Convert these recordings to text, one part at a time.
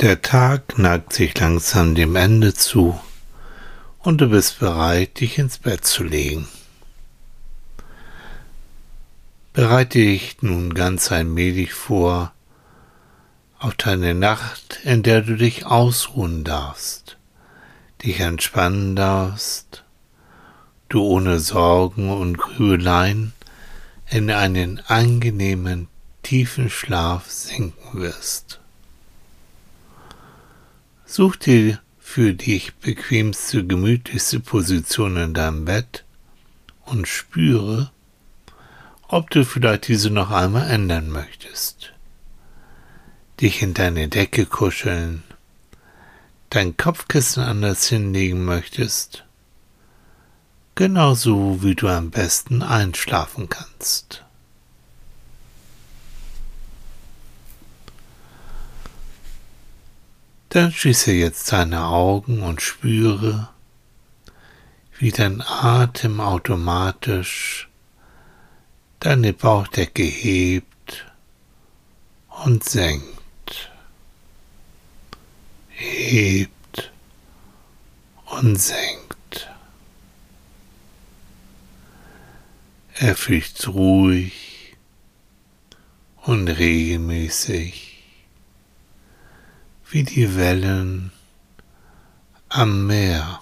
Der Tag neigt sich langsam dem Ende zu und du bist bereit, dich ins Bett zu legen. Bereite dich nun ganz allmählich vor auf deine Nacht, in der du dich ausruhen darfst, dich entspannen darfst, du ohne Sorgen und Grübeleien in einen angenehmen, tiefen Schlaf sinken wirst. Such dir für dich bequemste, gemütlichste Position in deinem Bett und spüre, ob du vielleicht diese noch einmal ändern möchtest. Dich in deine Decke kuscheln, dein Kopfkissen anders hinlegen möchtest, genauso wie du am besten einschlafen kannst. Dann schließe jetzt deine Augen und spüre, wie dein Atem automatisch deine Bauchdecke hebt und senkt, hebt und senkt. Er fliegt ruhig und regelmäßig wie die Wellen am Meer,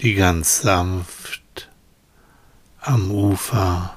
die ganz sanft am Ufer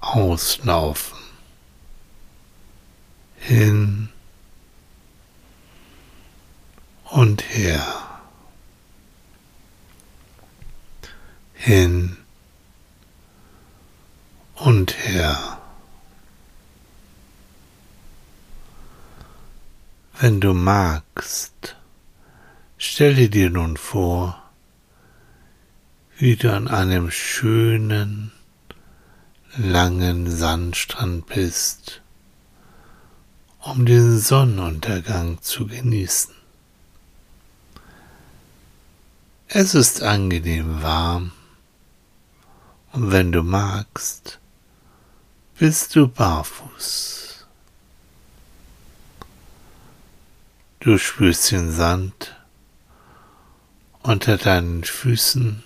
auslaufen, hin und her, hin und her. Wenn du magst, stelle dir nun vor, wie du an einem schönen, langen Sandstrand bist, um den Sonnenuntergang zu genießen. Es ist angenehm warm und wenn du magst, bist du barfuß. Du spürst den Sand unter deinen Füßen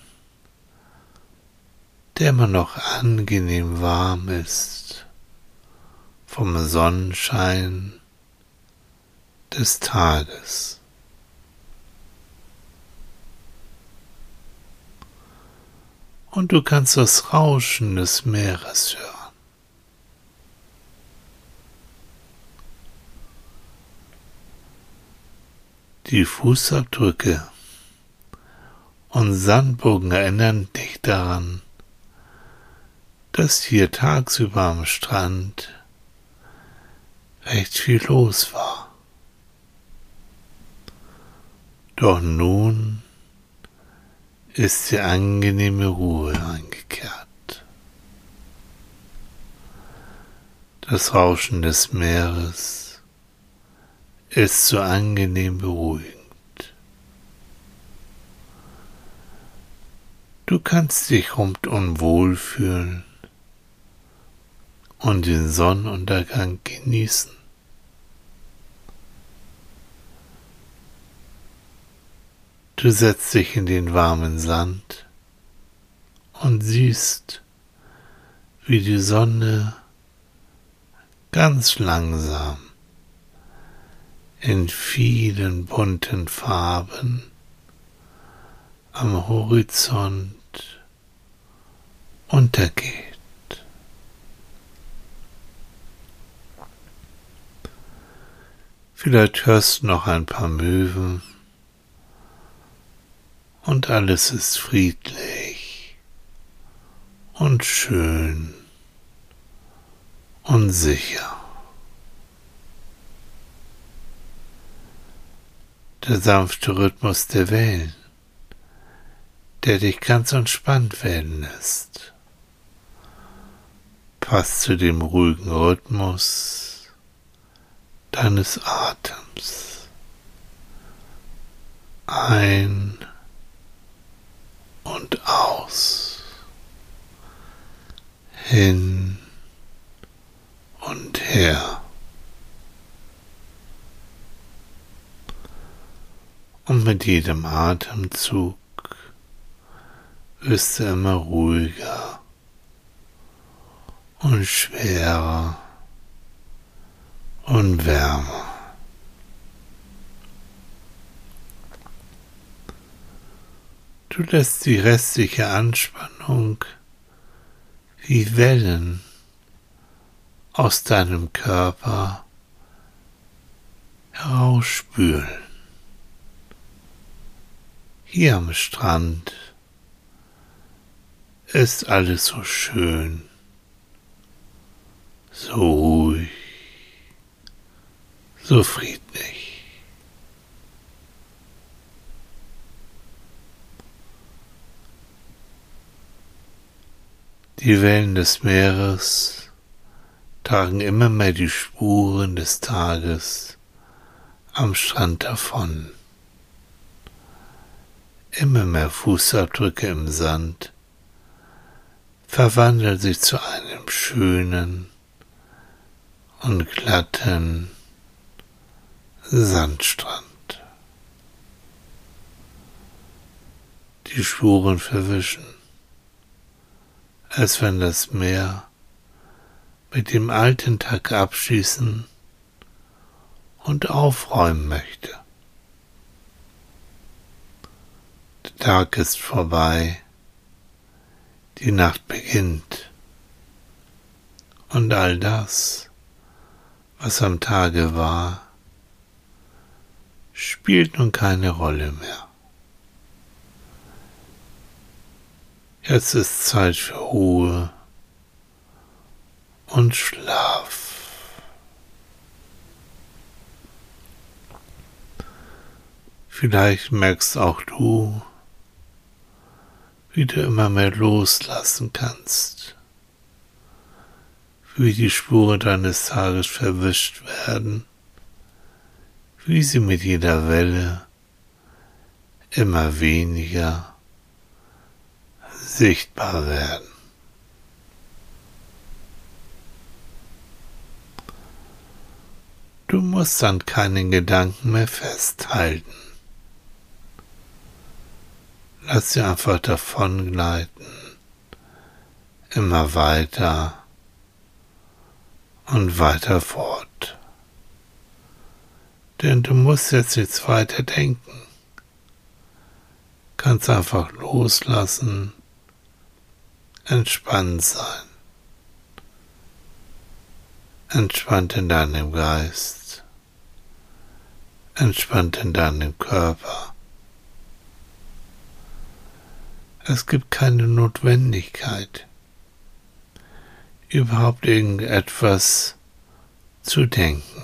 der immer noch angenehm warm ist vom Sonnenschein des Tages. Und du kannst das Rauschen des Meeres hören. Die Fußabdrücke und Sandbogen erinnern dich daran, dass hier tagsüber am Strand recht viel los war. Doch nun ist die angenehme Ruhe eingekehrt. Das Rauschen des Meeres ist so angenehm beruhigend. Du kannst dich rundum wohlfühlen und den Sonnenuntergang genießen. Du setzt dich in den warmen Sand und siehst, wie die Sonne ganz langsam in vielen bunten Farben am Horizont untergeht. Vielleicht hörst du noch ein paar Möwen und alles ist friedlich und schön und sicher. Der sanfte Rhythmus der Wellen, der dich ganz entspannt werden lässt, passt zu dem ruhigen Rhythmus deines Atems. Ein und aus, hin und her. Und mit jedem Atemzug wirst du immer ruhiger und schwerer und wärmer. Du lässt die restliche Anspannung wie Wellen aus deinem Körper herausspülen. Hier am Strand ist alles so schön, so ruhig, so friedlich. Die Wellen des Meeres tragen immer mehr die Spuren des Tages am Strand davon. Immer mehr Fußabdrücke im Sand verwandeln sich zu einem schönen und glatten Sandstrand. Die Spuren verwischen als wenn das Meer mit dem alten Tag abschließen und aufräumen möchte. Der Tag ist vorbei, die Nacht beginnt und all das, was am Tage war, spielt nun keine Rolle mehr. Jetzt ist Zeit für Ruhe und Schlaf. Vielleicht merkst auch du, wie du immer mehr loslassen kannst, wie die Spuren deines Tages verwischt werden, wie sie mit jeder Welle immer weniger sichtbar werden. Du musst an keinen Gedanken mehr festhalten. Lass sie einfach davon gleiten, immer weiter und weiter fort. Denn du musst jetzt nichts weiter denken. Kannst einfach loslassen entspannt sein. Entspannt in deinem Geist. Entspannt in deinem Körper. Es gibt keine Notwendigkeit, überhaupt irgendetwas zu denken.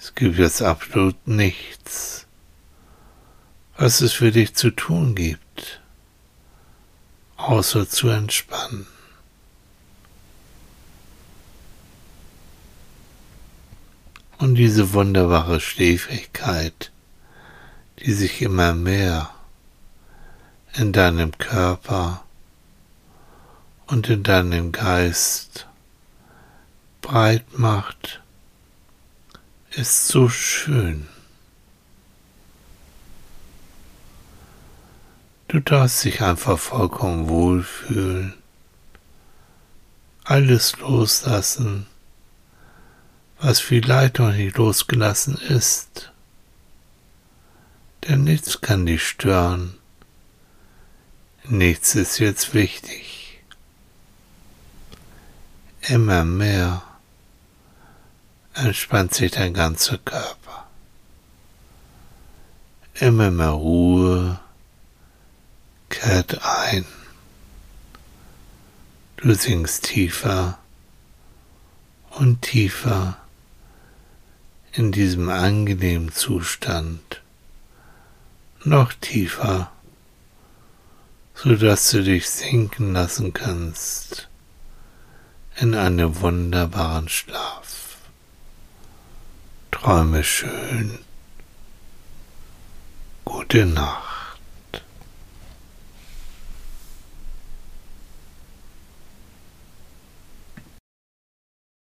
Es gibt jetzt absolut nichts, was es für dich zu tun gibt außer zu entspannen. Und diese wunderbare Schläfrigkeit, die sich immer mehr in deinem Körper und in deinem Geist breit macht, ist so schön. Du darfst dich einfach vollkommen wohlfühlen, alles loslassen, was vielleicht noch nicht losgelassen ist. Denn nichts kann dich stören, nichts ist jetzt wichtig. Immer mehr entspannt sich dein ganzer Körper. Immer mehr Ruhe kehrt ein. Du sinkst tiefer und tiefer in diesem angenehmen Zustand, noch tiefer, so dass du dich sinken lassen kannst in einen wunderbaren Schlaf. Träume schön. Gute Nacht.